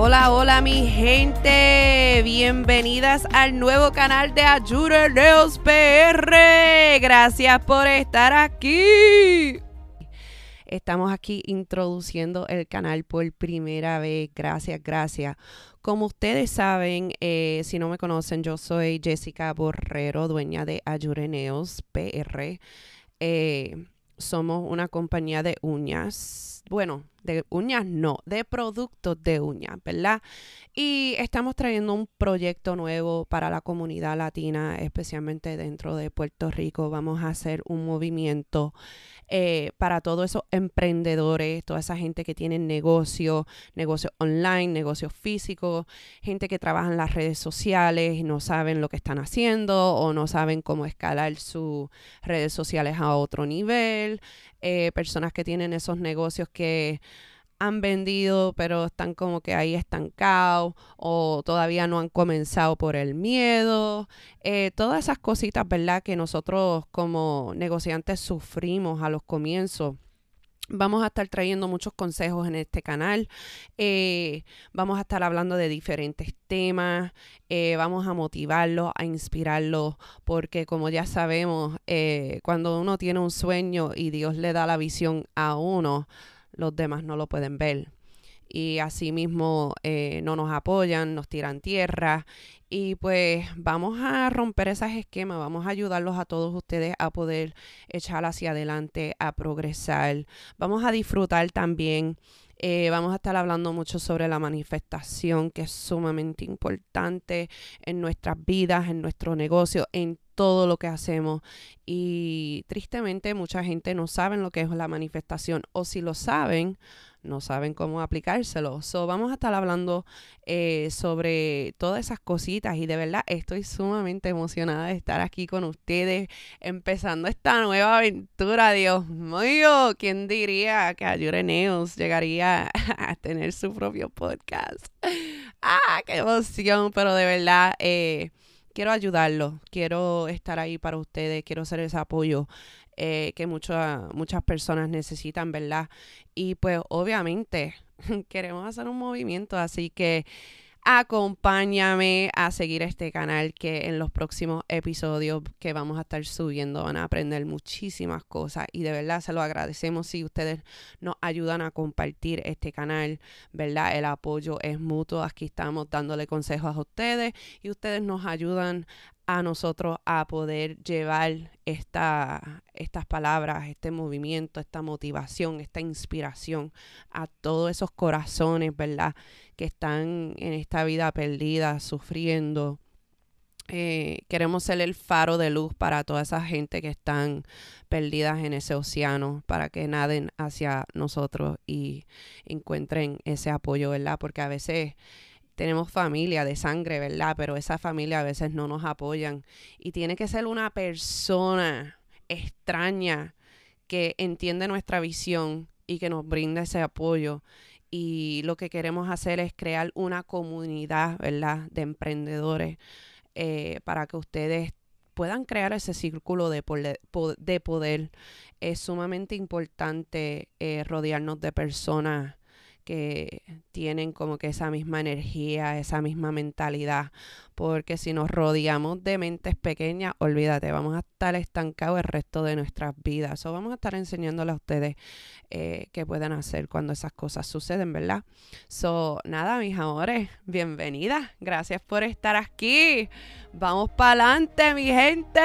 Hola mi gente, bienvenidas al nuevo canal de Ayure Neos PR. Gracias por estar aquí. Estamos aquí introduciendo el canal por primera vez. Gracias, gracias. Como ustedes saben, eh, si no me conocen, yo soy Jessica Borrero, dueña de Ayureneos PR. Eh, somos una compañía de uñas. Bueno, de uñas no, de productos de uñas, ¿verdad? Y estamos trayendo un proyecto nuevo para la comunidad latina, especialmente dentro de Puerto Rico. Vamos a hacer un movimiento eh, para todos esos emprendedores, toda esa gente que tiene negocio, negocio online, negocio físico, gente que trabaja en las redes sociales y no saben lo que están haciendo o no saben cómo escalar sus redes sociales a otro nivel, eh, personas que tienen esos negocios que han vendido, pero están como que ahí estancados o todavía no han comenzado por el miedo. Eh, todas esas cositas, ¿verdad? Que nosotros como negociantes sufrimos a los comienzos. Vamos a estar trayendo muchos consejos en este canal. Eh, vamos a estar hablando de diferentes temas. Eh, vamos a motivarlos, a inspirarlos, porque como ya sabemos, cuando uno tiene un sueño y Dios le da la visión a uno, los demás no lo pueden ver. Y asimismo eh, no nos apoyan, nos tiran tierra. Y pues vamos a romper esos esquemas, vamos a ayudarlos a todos ustedes a poder echar hacia adelante, a progresar. Vamos a disfrutar también eh, vamos a estar hablando mucho sobre la manifestación, que es sumamente importante en nuestras vidas, en nuestro negocio, en todo lo que hacemos. Y tristemente mucha gente no sabe lo que es la manifestación o si lo saben, no saben cómo aplicárselo. So, vamos a estar hablando eh, sobre todas esas cositas y de verdad estoy sumamente emocionada de estar aquí con ustedes empezando esta nueva aventura. Dios mío, ¿quién diría que Ayure Neos llegaría a tener su propio podcast? ¡Ah, qué emoción! Pero de verdad... Eh, quiero ayudarlos, quiero estar ahí para ustedes, quiero ser ese apoyo eh, que muchas muchas personas necesitan, ¿verdad? Y pues obviamente queremos hacer un movimiento, así que acompáñame a seguir este canal que en los próximos episodios que vamos a estar subiendo van a aprender muchísimas cosas y de verdad se lo agradecemos si ustedes nos ayudan a compartir este canal, ¿verdad? El apoyo es mutuo, aquí estamos dándole consejos a ustedes y ustedes nos ayudan a nosotros a poder llevar esta, estas palabras, este movimiento, esta motivación, esta inspiración a todos esos corazones, ¿verdad? Que están en esta vida perdida, sufriendo. Eh, queremos ser el faro de luz para toda esa gente que están perdidas en ese océano, para que naden hacia nosotros y encuentren ese apoyo, ¿verdad? Porque a veces tenemos familia de sangre, ¿verdad? Pero esa familia a veces no nos apoyan. Y tiene que ser una persona extraña que entiende nuestra visión y que nos brinda ese apoyo. Y lo que queremos hacer es crear una comunidad, ¿verdad? De emprendedores eh, para que ustedes puedan crear ese círculo de, de poder. Es sumamente importante eh, rodearnos de personas que tienen como que esa misma energía, esa misma mentalidad, porque si nos rodeamos de mentes pequeñas, olvídate, vamos a estar estancados el resto de nuestras vidas. O vamos a estar enseñándole a ustedes eh, qué pueden hacer cuando esas cosas suceden, ¿verdad? So, nada, mis amores, bienvenidas. Gracias por estar aquí. Vamos para adelante, mi gente.